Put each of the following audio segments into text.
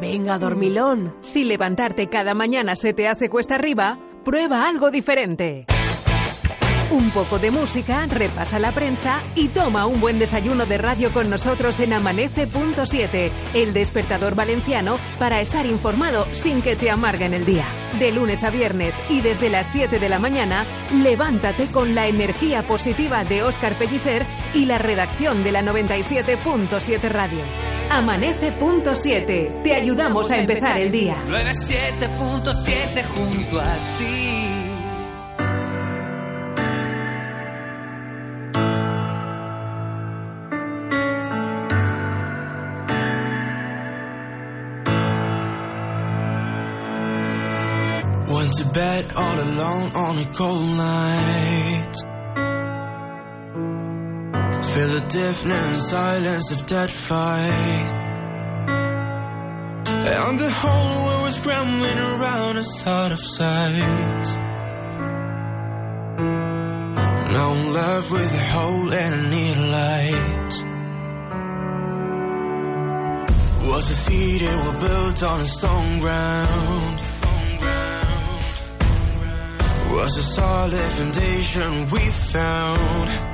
Venga, dormilón. Si levantarte cada mañana se te hace cuesta arriba, prueba algo diferente. Un poco de música, repasa la prensa y toma un buen desayuno de radio con nosotros en Amanece.7, el despertador valenciano para estar informado sin que te amarguen el día. De lunes a viernes y desde las 7 de la mañana, levántate con la energía positiva de Óscar Pellicer y la redacción de la 97.7 Radio. Amanece.7, te ayudamos a empezar el día. 97.7 junto a ti. Went to bed all alone on a cold night. Feel the deafening silence of that fight. And the whole world was scrambling around us out of sight. Now I'm left with a hole and I need a light. Was a city we built on a stone ground. Was a solid foundation we found.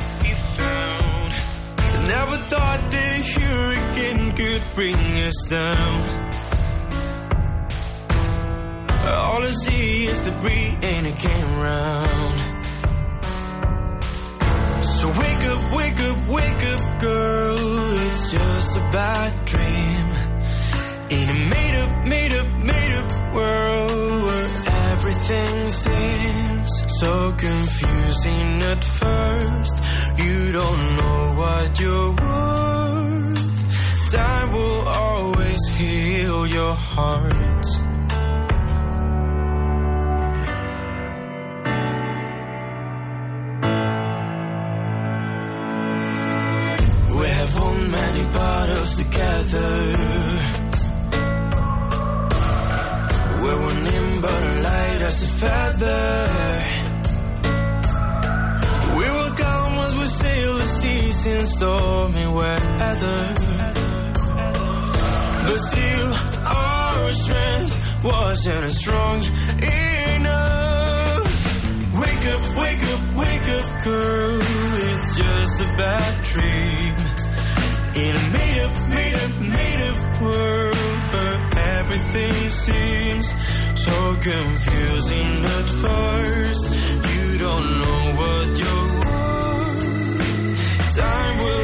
Never thought that a hurricane could bring us down. All I see is debris and it came round. So wake up, wake up, wake up, girl. It's just a bad dream. In a made up, made up, made up world where everything seems so confusing at first. You don't know what you're worth. Time will always heal your heart. Wasn't as strong enough. Wake up, wake up, wake up, girl. It's just a bad dream. In a made up, made up, made up world, but everything seems so confusing at first. You don't know what you're worth. Time will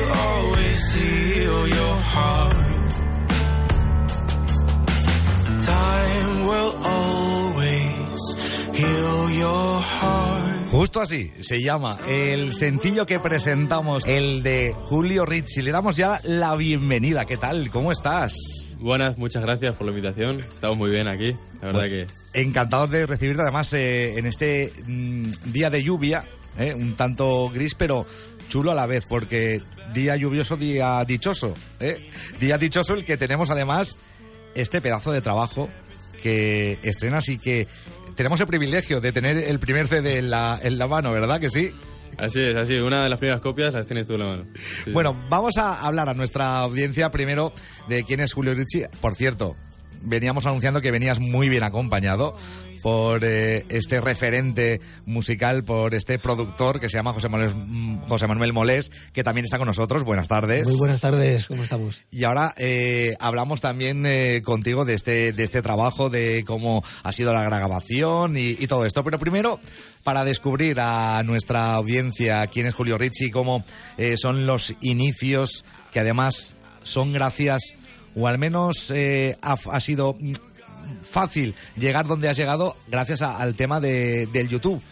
Justo así se llama el sencillo que presentamos, el de Julio Ricci. Le damos ya la bienvenida. ¿Qué tal? ¿Cómo estás? Buenas, muchas gracias por la invitación. Estamos muy bien aquí, la verdad que... Encantados de recibirte además eh, en este mm, día de lluvia, eh, un tanto gris, pero chulo a la vez, porque día lluvioso, día dichoso. eh. Día dichoso el que tenemos además este pedazo de trabajo que estrenas y que tenemos el privilegio de tener el primer CD en la, en la mano, ¿verdad que sí? Así es, así. Una de las primeras copias las tienes tú en la mano. Sí, Bueno, vamos a hablar a nuestra audiencia primero de quién es Julio Ricci. Por cierto, veníamos anunciando que venías muy bien acompañado por eh, este referente musical, por este productor que se llama José Manuel, José Manuel Molés, que también está con nosotros. Buenas tardes. Muy buenas tardes, ¿cómo estamos? Y ahora eh, hablamos también eh, contigo de este, de este trabajo, de cómo ha sido la grabación y, y todo esto. Pero primero, para descubrir a nuestra audiencia quién es Julio Ricci, cómo eh, son los inicios, que además son gracias, o al menos eh, ha, ha sido fácil llegar donde has llegado gracias al tema de, del YouTube.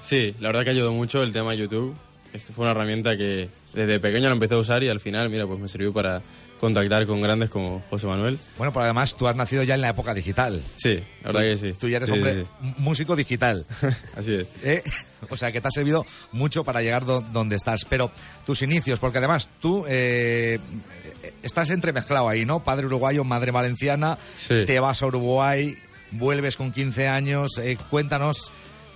Sí, la verdad que ayudó mucho el tema YouTube. Esta fue una herramienta que desde pequeño lo empecé a usar y al final, mira, pues me sirvió para contactar con grandes como José Manuel. Bueno, pero además tú has nacido ya en la época digital. Sí, la verdad Tú- que sí. Tú ya eres Sí, hombre sí. músico digital. Así es. ¿eh? O sea, que te ha servido mucho para llegar do- donde estás. Pero tus inicios, porque además tú eh, estás entremezclado ahí, ¿no? Padre uruguayo, madre valenciana, Sí. te vas a Uruguay, vuelves con 15 años. eh, cuéntanos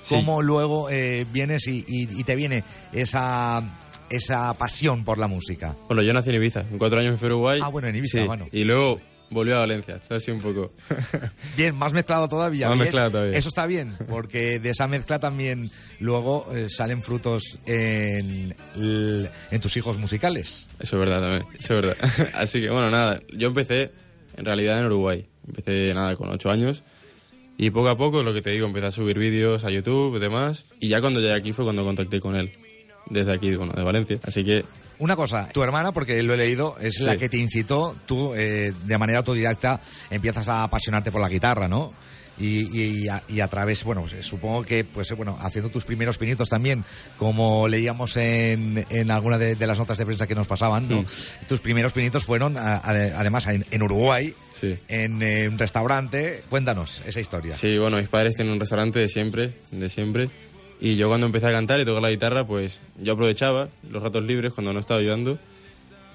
cómo luego eh, vienes y, y- y te viene esa, esa pasión por la música. Bueno, yo nací en Ibiza. En cuatro años me fui a Uruguay. Ah, bueno, en Ibiza, Sí, bueno. Y luego volvió a Valencia. Así un poco. Bien, más mezclado todavía. Más bien. mezclado todavía. Eso está bien, porque de esa mezcla también luego eh, salen frutos en, en tus hijos musicales. Eso es verdad también. Eso es verdad. así que, bueno, nada. Yo empecé en realidad en Uruguay. Empecé, nada, con ocho años. Y poco a poco, lo que te digo, empecé a subir vídeos a YouTube y demás. Y ya cuando llegué aquí fue cuando contacté con él. Desde aquí, bueno, de Valencia. Así que Una cosa, tu hermana, porque lo he leído, es Sí. la que te incitó, tú eh, de manera autodidacta empiezas a apasionarte por la guitarra, ¿no? Y, y- y a, y a través, bueno, pues, supongo que, pues eh, bueno, haciendo tus primeros pinitos también, como leíamos en, en alguna de, de las notas de prensa que nos pasaban, ¿no? Mm. Tus primeros pinitos fueron, a- a- además, en, en Uruguay, Sí. en eh, un restaurante. Cuéntanos esa historia. Sí, bueno, mis padres tienen un restaurante de siempre, de siempre. Y yo cuando empecé a cantar y tocar la guitarra, pues yo aprovechaba los ratos libres cuando no estaba ayudando.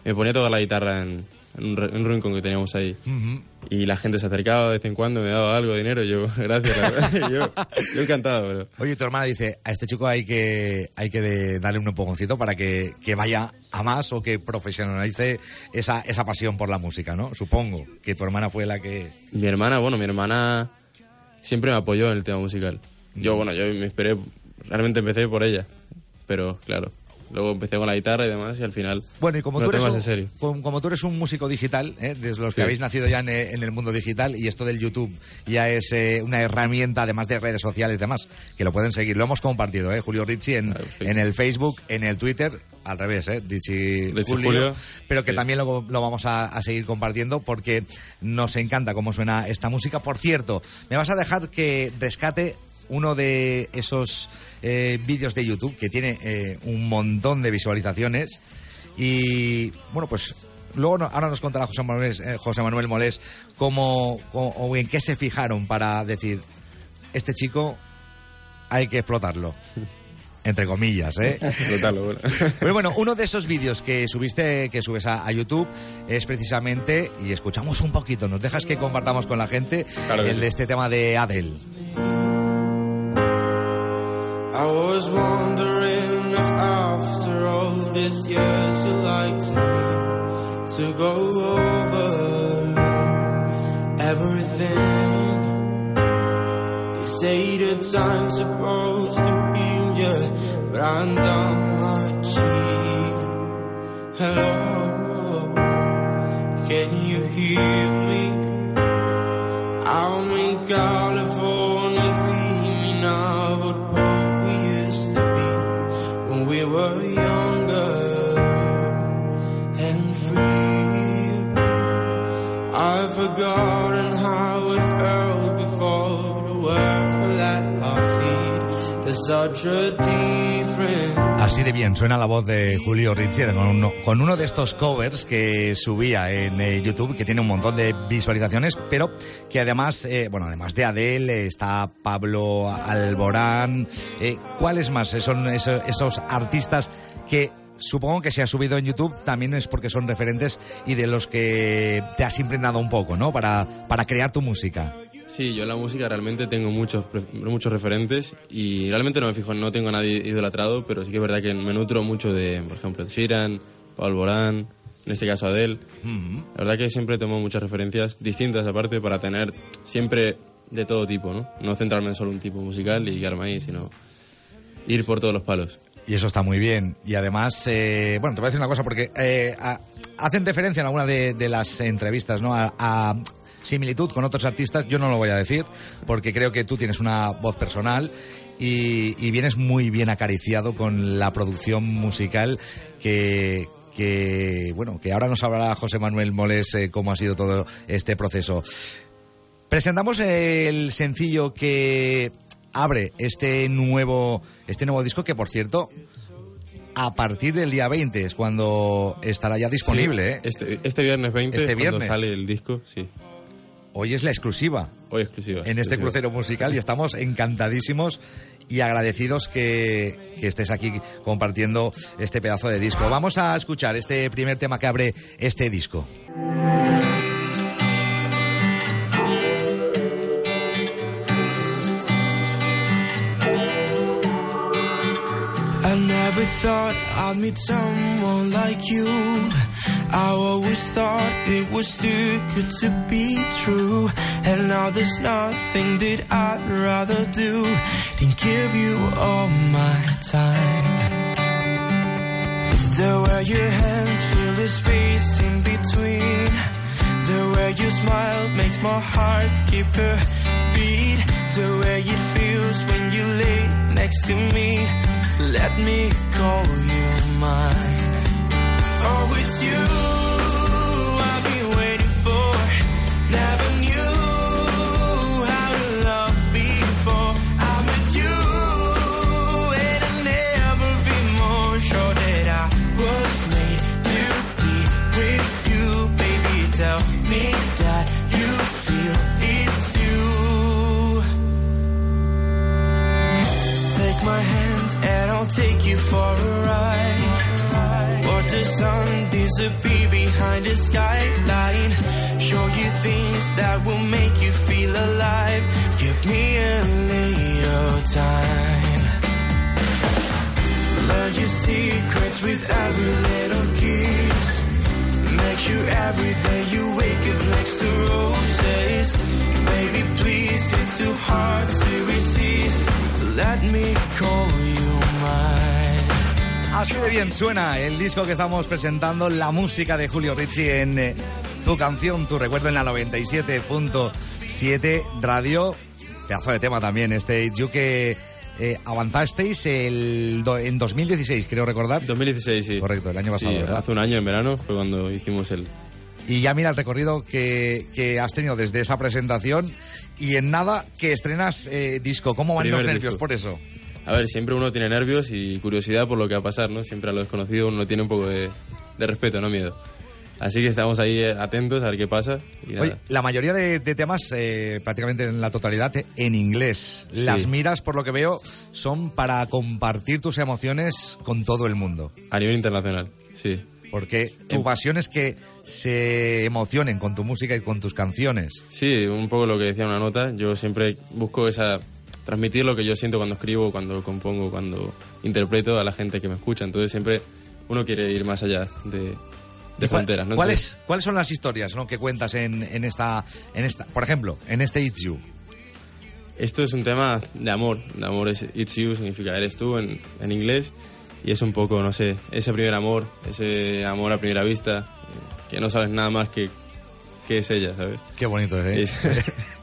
Me ponía a tocar la guitarra en, en un, un rincón que teníamos ahí. Ujú. Y la gente se acercaba de vez en cuando, me daba algo de dinero. Yo, gracias, la verdad. yo, yo encantado, pero... Oye, tu hermana dice, a este chico hay que, hay que de- darle un empujoncito para que, que vaya a más o que profesionalice esa, esa pasión por la música, ¿no? Supongo que tu hermana fue la que... Mi hermana, bueno, mi hermana siempre me apoyó en el tema musical. Yo, bueno, yo me esperé, realmente empecé por ella. Pero, claro, luego empecé con la guitarra y demás y al final Bueno, y como tú, eres un, serio. como, como tú eres un músico digital, ¿eh? desde los que Sí. habéis nacido ya en, eh, en el mundo digital, y esto del YouTube ya es eh, una herramienta, además de redes sociales y demás, que lo pueden seguir. Lo hemos compartido, ¿eh? Julio Ricci en, sí. en el Facebook, en el Twitter, al revés, ¿eh? Ricci Julio, Julio, pero que sí. también lo, lo vamos a, a seguir compartiendo porque nos encanta cómo suena esta música. Por cierto, me vas a dejar que rescate uno de esos eh, vídeos de YouTube que tiene eh, un montón de visualizaciones y bueno pues luego no- ahora nos contará José Manuel, eh, José Manuel Molés cómo, cómo- o en qué se fijaron para decir este chico hay que explotarlo entre comillas eh Explotarlo, bueno. pero bueno, uno de esos vídeos que subiste, que subes a, a YouTube, es precisamente, y escuchamos un poquito, nos dejas que compartamos con la gente Claro el sí. de este tema de Adele. I was wondering if after all these years you liked me to go over everything. They say the time's supposed to heal you, but I'm done my cheating. Hello, can you hear me? Así de bien suena la voz de Julio Ricci con uno, con uno de estos covers que subía en eh, YouTube, que tiene un montón de visualizaciones, pero que además, eh, bueno, además de Adele, está Pablo Alborán. Eh, ¿Cuáles más son esos, esos artistas que supongo que se ha subido en YouTube también es porque son referentes y de los que te has impregnado un poco, ¿no? Para, para crear tu música. Sí, yo en la música realmente tengo muchos, muchos referentes y realmente no me fijo, no tengo a nadie idolatrado, pero sí que es verdad que me nutro mucho de, por ejemplo, Sheeran, Paul Borán, en este caso Adele. La verdad que siempre tomo muchas referencias distintas aparte para tener siempre de todo tipo, ¿no? No centrarme en solo un tipo musical y quedarme ahí, sino ir por todos los palos. Y eso está muy bien. Y además, eh, bueno, te voy a decir una cosa, porque eh, a- hacen referencia en alguna de, de las entrevistas, ¿no? A, a similitud con otros artistas. Yo no lo voy a decir, porque creo que tú tienes una voz personal y, y vienes muy bien acariciado con la producción musical que que bueno que ahora nos hablará José Manuel Moles eh, cómo ha sido todo este proceso presentamos el sencillo que abre este nuevo este nuevo disco que por cierto a partir del día 20 es cuando estará ya disponible Sí, ¿eh? este, este viernes 20 Este cuando viernes. sale el disco, sí. Hoy es la exclusiva. Hoy exclusiva. En este crucero musical y estamos encantadísimos y agradecidos que, que, estés aquí compartiendo este pedazo de disco. Vamos a escuchar este primer tema que abre este disco. I always thought it was too good to be true. And now there's nothing that I'd rather do than give you all my time. The way your hands fill the space in between. The way you smile makes my heart skip a beat. The way it feels when you lay next to me. Let me call you mine. Oh, it's you Show you things that will make you feel alive. Give me a little time. Learn your secrets with every little kiss. Make sure every day you wake up next to roses. Así de bien suena el disco que estamos presentando, la música de Julio Ricci en eh, tu canción, tu recuerdo en la 97.7 radio. Pedazo de tema también, este You que eh, avanzasteis el do- en 2016, creo recordar. 2016, sí. Correcto, el año pasado, hace un año en verano fue cuando hicimos el... Y ya mira el recorrido que, que has tenido desde esa presentación y en nada que estrenas eh, disco. ¿Cómo van Primer los nervios disco. por eso? A ver, siempre uno tiene nervios y curiosidad por lo que va a pasar, ¿no? Siempre a lo desconocido uno tiene un poco de, de respeto, no miedo. Así que estamos ahí eh, atentos a ver qué pasa. Y nada. Oye, la mayoría de, de temas, eh, prácticamente en la totalidad, en inglés. Sí. Las miras, por lo que veo, son para compartir tus emociones con todo el mundo. A nivel internacional, sí. Porque tu pasión es que se emocionen con tu música y con tus canciones. Sí, un poco lo que decía una nota. Yo siempre busco esa transmitir lo que yo siento cuando escribo, cuando compongo, cuando interpreto a la gente que me escucha. Entonces siempre uno quiere ir más allá de, de ¿Y cuál- fronteras. ¿no? ¿cuáles, ¿Cuáles son las historias ¿no? que cuentas en, en, esta, en esta, por ejemplo, en este It's You? Esto es un tema de amor. De amor es It's You, significa eres tú en, en inglés. Y es un poco, no sé, ese primer amor, ese amor a primera vista, eh, que no sabes nada más que, que es ella, ¿sabes? Qué bonito ¿eh? Es-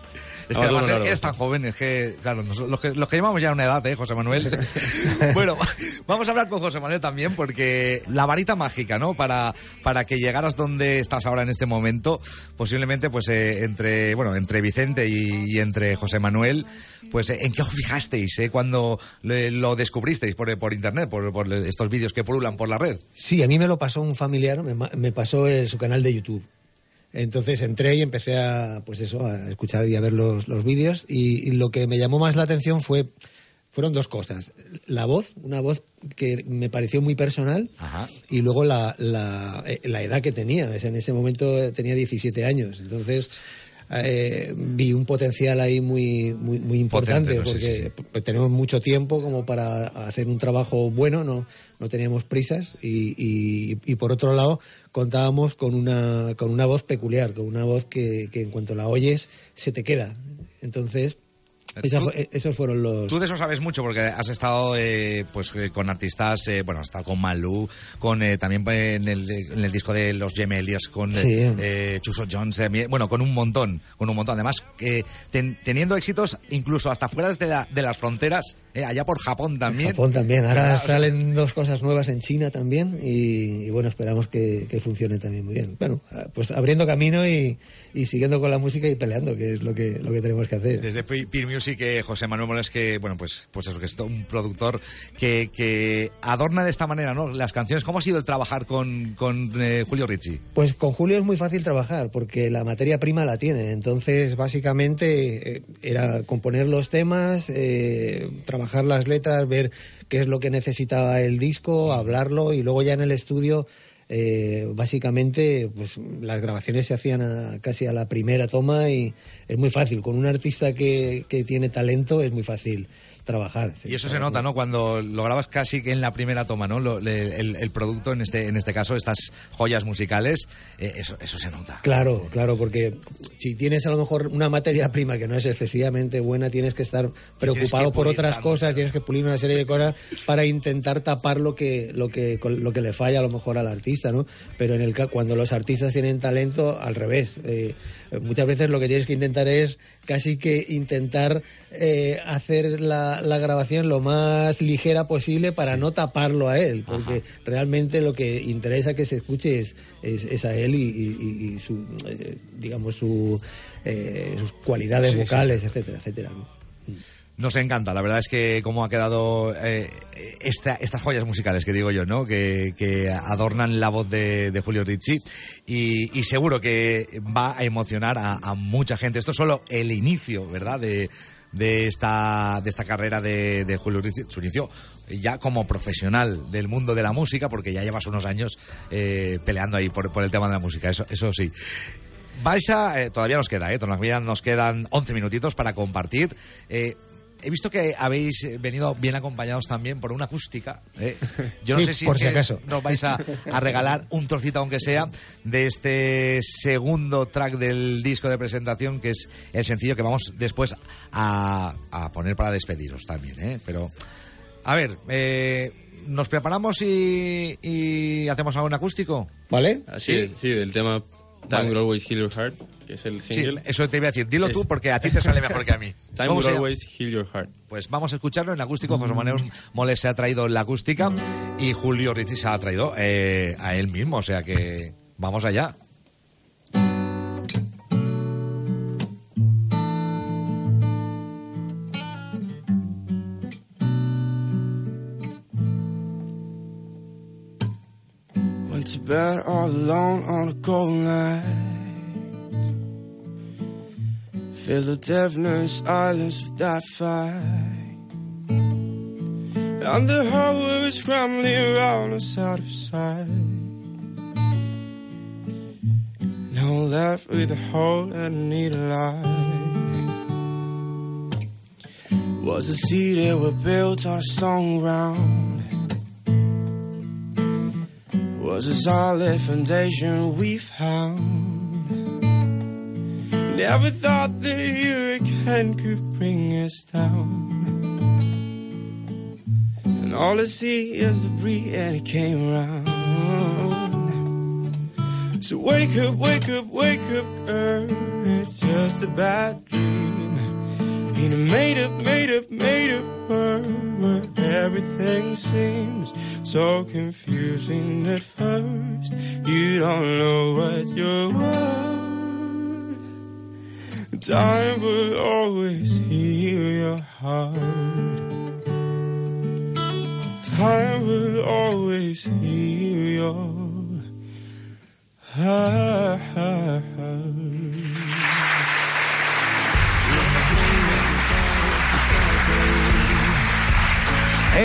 Es que además eres tan joven, es que, claro, nos- los que, los que llevamos ya una edad, ¿eh, José Manuel? bueno, vamos a hablar con José Manuel también, porque la varita mágica, ¿no? Para, para que llegaras donde estás ahora en este momento, posiblemente, pues, eh, entre, bueno, entre Vicente y, y entre José Manuel, pues, eh, ¿en qué os fijasteis, eh, cuando le- lo descubristeis por, por internet, por, por estos vídeos que pululan por la red? Sí, a mí me lo pasó un familiar, me, me pasó eh, su canal de YouTube. Entonces entré y empecé a, pues eso, a escuchar y a ver los, los vídeos y, y lo que me llamó más la atención fue, fueron dos cosas. La voz, una voz que me pareció muy personal Ajá. y luego la, la, eh, la edad que tenía. En ese momento tenía 17 años. Entonces eh, vi un potencial ahí muy, muy, muy importante Potente, ¿no? Sí, porque sí, sí. pues tenemos mucho tiempo como para hacer un trabajo bueno, no, no teníamos prisas y, y- y por otro lado contábamos con una, con una voz peculiar, con una voz que, que en cuanto la oyes se te queda. Entonces, esa Tú- fue- esos fueron los... Tú de eso sabes mucho porque has estado eh, pues eh, con artistas, eh, bueno, has estado con Malú, con eh, también eh, en el, en el disco de Los Gemeliers, con eh, Sí. eh, Chuso Jones, bueno, con un montón, con un montón. Además, eh, ten- teniendo éxitos incluso hasta fuera de, la- de las fronteras, eh, allá por Japón también. Japón también. Ahora ¿Verdad? O sea, salen dos cosas nuevas en China también y, y bueno, esperamos que, que funcionen también muy bien. Bueno, pues abriendo camino y, y siguiendo con la música y peleando, que es lo que, lo que tenemos que hacer. Desde Pe- Peer Music, eh, José Manuel Moles, que, bueno, pues, pues eso, que es un productor que, que adorna de esta manera, ¿no? Las canciones. ¿Cómo ha sido el trabajar con, con eh, Julio Ricci? Pues con Julio es muy fácil trabajar porque la materia prima la tiene. Entonces, básicamente, eh, era componer los temas, eh, trabajar las letras, ver qué es lo que necesitaba el disco, hablarlo y luego ya en el estudio, eh, básicamente, pues las grabaciones se hacían a- casi a la primera toma y es muy fácil. Con un artista que, que tiene talento es muy fácil trabajar. Y eso se nota, ¿no? Cuando lo grabas casi que en la primera toma, ¿no? Lo- le- el, el producto, en este, en este caso, estas joyas musicales, eh, eso, eso se nota. Claro, claro, porque si tienes a lo mejor una materia prima que no es excesivamente buena, tienes que estar preocupado que por otras tanto, cosas, tienes que pulir una serie de cosas para intentar tapar lo que lo que lo que le falla a lo mejor al artista, ¿no? Pero en el cuando los artistas tienen talento, al revés. Eh, muchas veces lo que tienes que intentar es casi que intentar eh, hacer la, la grabación lo más ligera posible para no taparlo a él, porque realmente lo que interesa que se escuche es, es, es a él y, y- y- y su, eh, digamos, su, eh, sus cualidades Sí, sí, vocales, etcétera, etcétera. ¿no? Nos encanta, la verdad es que cómo ha quedado eh, esta- estas joyas musicales que digo yo, ¿no? Que, que adornan la voz de, Julio Ricci y, seguro que va a emocionar a, mucha gente. Esto es solo el inicio, ¿verdad? De, esta, de esta carrera de, de Julio Ricci, su inicio ya como profesional del mundo de la música, porque ya llevas unos años eh, peleando ahí por, por el tema de la música, eso, eso sí. Vais a, eh, todavía nos queda, ¿eh? Todavía nos quedan 11 minutitos para compartir. He visto que habéis eh, venido bien acompañados también por una acústica. ¿eh? Yo no Sí, sé si, por si acaso. nos vais a, a regalar un trocito, aunque sea, de este segundo track del disco de presentación, que es el sencillo que vamos después a, a poner para despediros también. ¿eh? Pero, a ver, eh, ¿nos preparamos y, y hacemos algo en acústico? ¿Vale? Así ¿Sí? es, sí, del tema Time Vale. Will Always Heal Your Heart, que es el Sí, single. eso te iba a decir. Dilo tú porque a ti te sale mejor que a mí. Time ¿Cómo Will? Always Heal Your Heart. Pues vamos a escucharlo en acústico. José Manuel Moles se ha traído la acústica y Julio Ricci se ha traído eh, a él mismo. O sea que vamos allá. Bed all alone on a cold night. Feel the deafening silence of that fight. And the highway was scrambling around us out of sight. Now left with a hole and need a light. Was a city we built on a stone ground. Was a solid foundation we've found. Never thought that hurricane could bring us down. And all I see is debris and it came around. So wake up, wake up, wake up, girl. It's just a bad dream. In a made up, made up, made up world where everything seems so confusing at first. You don't know what you're worth. Time will always heal your heart. Time will always heal your heart.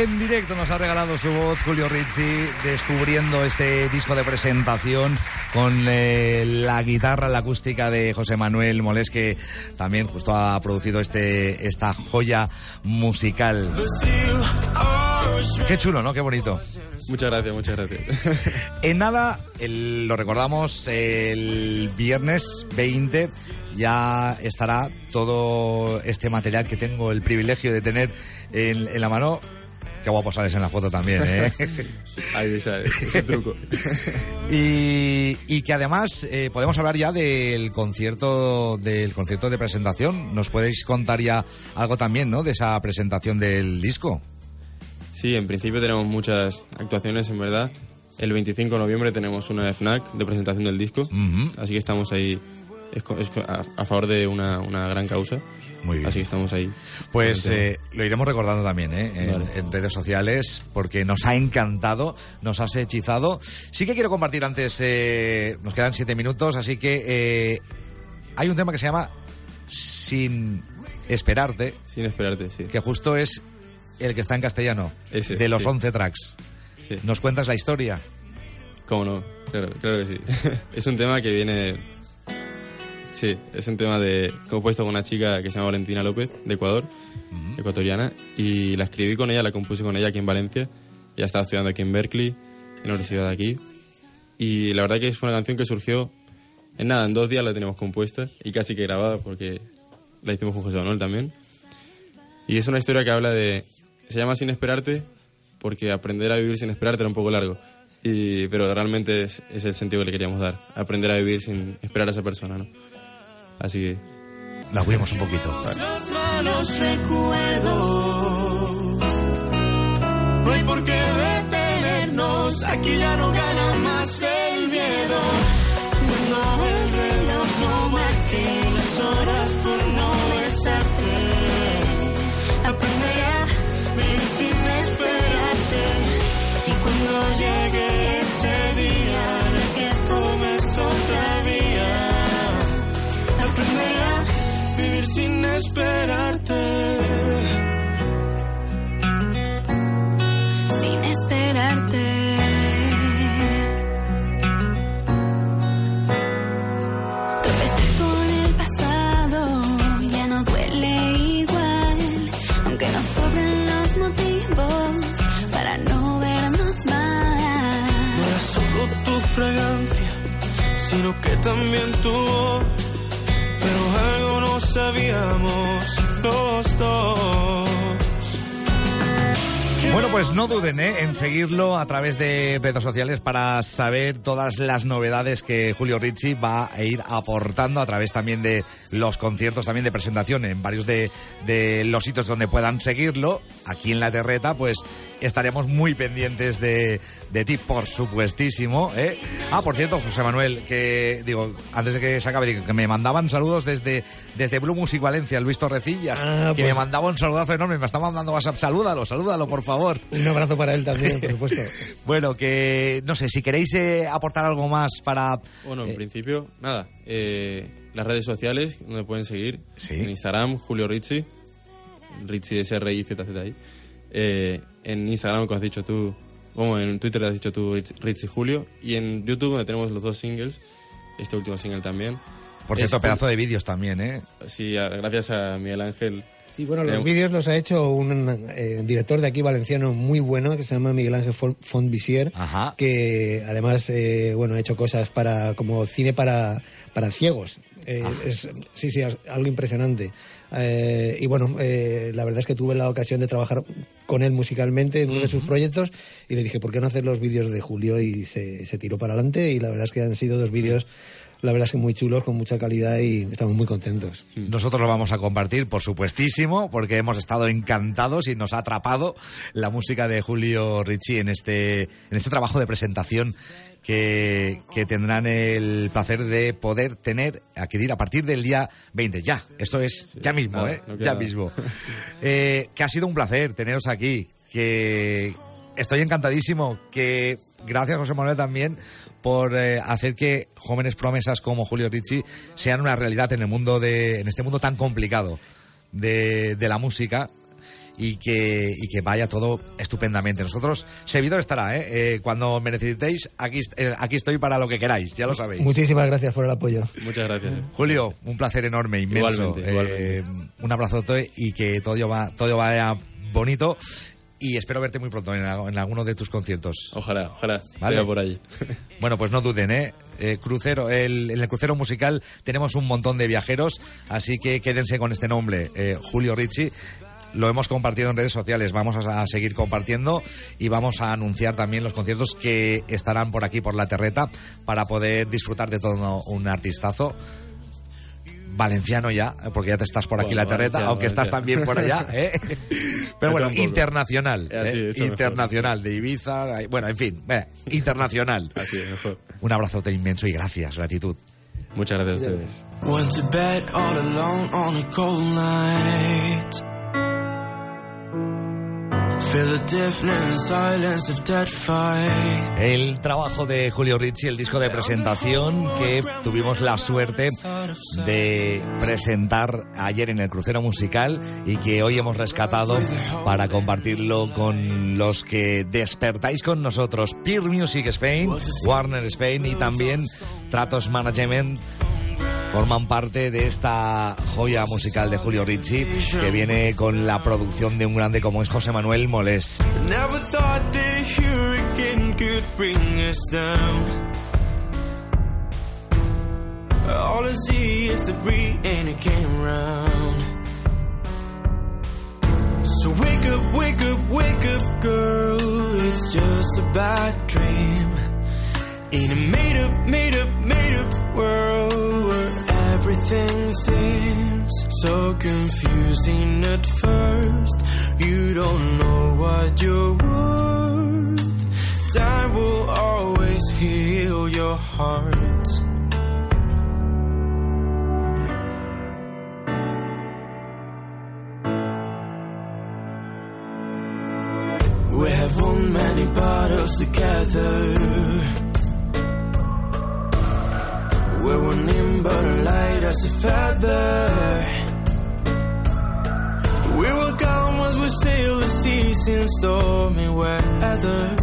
En directo nos ha regalado su voz Julio Ricci descubriendo este disco de presentación con eh, la guitarra, la acústica de José Manuel Molés que también justo ha producido este esta joya musical. Qué chulo, ¿no? Qué bonito. Muchas gracias, muchas gracias. En nada, el- lo recordamos, el viernes 20 ya estará todo este material que tengo el privilegio de tener en, en la mano. Qué guapo sales en la foto también, ¿eh? Ahí esa, ese truco. y, y que además eh, podemos hablar ya del concierto del concierto de presentación. ¿Nos podéis contar ya algo también, ¿no? De esa presentación del disco. Sí, en principio tenemos muchas actuaciones, en verdad. El 25 de noviembre tenemos una de FNAC de presentación del disco. Ujú. Así que estamos ahí a favor de una, una gran causa. Muy bien. Así que estamos ahí. Pues eh, lo iremos recordando también ¿eh? en, Vale. en redes sociales porque nos ha encantado, nos has hechizado. Sí que quiero compartir antes, eh, nos quedan siete minutos, así que eh, hay un tema que se llama Sin Esperarte, Sin esperarte, sí. que justo es el que está en castellano, Ese, de los sí. 11 tracks. Sí. ¿Nos cuentas la historia? ¿Cómo no? Claro, claro que sí. es un tema que viene Sí, es un tema de compuesto con una chica que se llama Valentina López, de Ecuador, ecuatoriana, y la escribí con ella, la compuse con ella aquí en Valencia. Ya estaba estudiando aquí en Berkeley, en la universidad de aquí. Y la verdad que es una canción que surgió en nada, en dos días la tenemos compuesta y casi que grabada porque la hicimos con José Manuel también. Y es una historia que habla de... Se llama Sin Esperarte porque aprender a vivir sin esperarte era un poco largo. Y, pero realmente es, es el sentido que le queríamos dar. Aprender a vivir sin esperar a esa persona, ¿no? Así que... La oímos un poquito. Los malos recuerdos. No hay por qué detenernos. Aquí ya no gana más el miedo. Cuando el reloj no marque las horas también tu voz. Pero algo no sabíamos los dos. Bueno, pues no duden ¿eh? en seguirlo a través de redes sociales para saber todas las novedades que Julio Ricci va a ir aportando a través también de los conciertos, también de presentación en varios de, de los sitios donde puedan seguirlo. Aquí en La Terreta, pues estaremos muy pendientes de, de ti, por supuestísimo. ¿eh? Ah, por cierto, José Manuel, que digo, antes de que se acabe, digo, que me mandaban saludos desde, desde Blue Music Valencia, Luis Torrecillas, Ah, que pues- me mandaba un saludazo enorme, me estaba mandando WhatsApp, salúdalo, salúdalo, por favor. Un abrazo para él también, por supuesto. Bueno, que no sé, si queréis eh, aportar algo más para... Bueno, en principio, nada. eh, las redes sociales donde pueden seguir. Sí. En Instagram, Julio Rizzi. Rizzi es r i z z i Eh, en Instagram, como has dicho tú. Como en Twitter has dicho tú, Rizzi Julio. Y en YouTube, donde tenemos los dos singles. Este último single también. Por cierto, pedazo de vídeos también, ¿eh? Sí, gracias a Miguel Ángel. Y bueno, los vídeos los ha hecho un eh, director de aquí valenciano muy bueno que se llama Miguel Ángel Fon- Fontvisier, que además eh, bueno ha hecho cosas para como cine para para ciegos. Eh, es- sí, sí, algo impresionante. Eh, y bueno, eh, la verdad es que tuve la ocasión de trabajar con él musicalmente en uno de sus proyectos y le dije, ¿por qué no hacer los vídeos de Julio? Y se, se tiró para adelante y la verdad es que han sido dos vídeos, la verdad es que muy chulos, con mucha calidad y estamos muy contentos. Nosotros lo vamos a compartir, por supuestísimo, porque hemos estado encantados y nos ha atrapado la música de Julio Ricci en este, en este trabajo de presentación que, que tendrán el placer de poder tener, adquirir a partir del día 20. Ya, esto es ya mismo, nada, ¿eh? no ya mismo. Eh, que ha sido un placer teneros aquí, que estoy encantadísimo, que gracias José Manuel también por eh, hacer que jóvenes promesas como Julio Ricci sean una realidad en el mundo de, en este mundo tan complicado de, de la música y que, y que vaya todo estupendamente. Nosotros, servidor estará, ¿eh? Eh, cuando me necesitéis, aquí, eh, aquí estoy para lo que queráis, ya lo sabéis. Muchísimas gracias por el apoyo. Muchas gracias. eh. Julio, un placer enorme, inmenso. Igualmente, Eh, igualmente. un abrazote y que todo, va, todo vaya bonito. Y espero verte muy pronto en, en alguno de tus conciertos. Ojalá, ojalá. Vale. Por allí. Bueno, pues no duden, ¿eh? Eh, crucero, el- en el crucero musical tenemos un montón de viajeros, así que quédense con este nombre, eh, Julio Ricci. Lo hemos compartido en redes sociales, vamos a, a seguir compartiendo y vamos a anunciar también los conciertos que estarán por aquí, por la terreta, para poder disfrutar de todo un artistazo. Valenciano ya, porque ya te estás por aquí Bueno, la terreta, valenciano, aunque estás también por allá, ¿eh? Pero bueno, internacional, Eh, así, ¿eh? mejor. internacional, de Ibiza, bueno, en fin, eh, internacional. Así es, mejor. Un abrazote inmenso y gracias, gratitud. Muchas gracias a ustedes. El trabajo de Julio Ricci, el disco de presentación que tuvimos la suerte de presentar ayer en el crucero musical y que hoy hemos rescatado para compartirlo con los que despertáis con nosotros. Peer Music Spain, Warner Spain y también Tratos Management forman parte de esta joya musical de Julio Ricci que viene con la producción de un grande como es José Manuel Molés. All I see is debris and it came round. So wake up, wake up, wake up, girl. It's just a bad dream. In a made up, made up, made up world everything seems so confusing at first. You don't know what you're worth. Time will always heal your heart. We have won many battles together. As a feather. We will come as we sail the seas in stormy weather.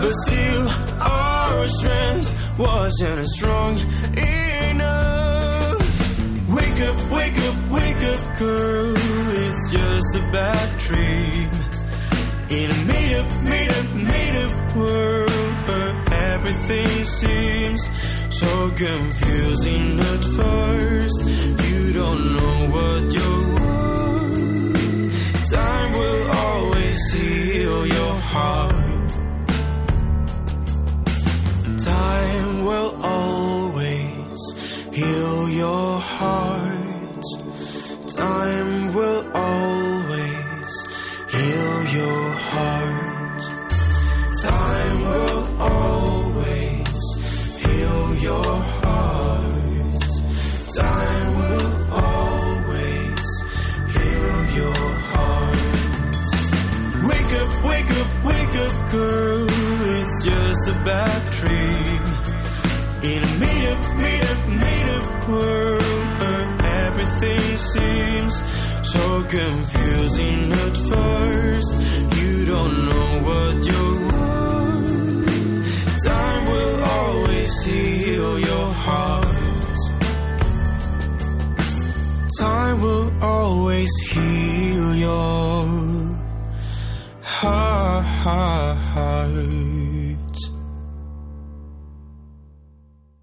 But still, our strength wasn't as strong enough. Wake up, wake up, wake up, girl. It's just a bad dream. In a made up, made up, made up world where everything seems so confusing at first. You don't know what you're worth. Time will always heal your heart. Time will always heal your heart. Time will always heal your heart. Time will always your heart. Time will always heal your heart. Wake up, wake up, wake up, girl. It's just a bad dream. In a made up, made up, made up world where everything seems so confusing at first. You don't know what you're heart.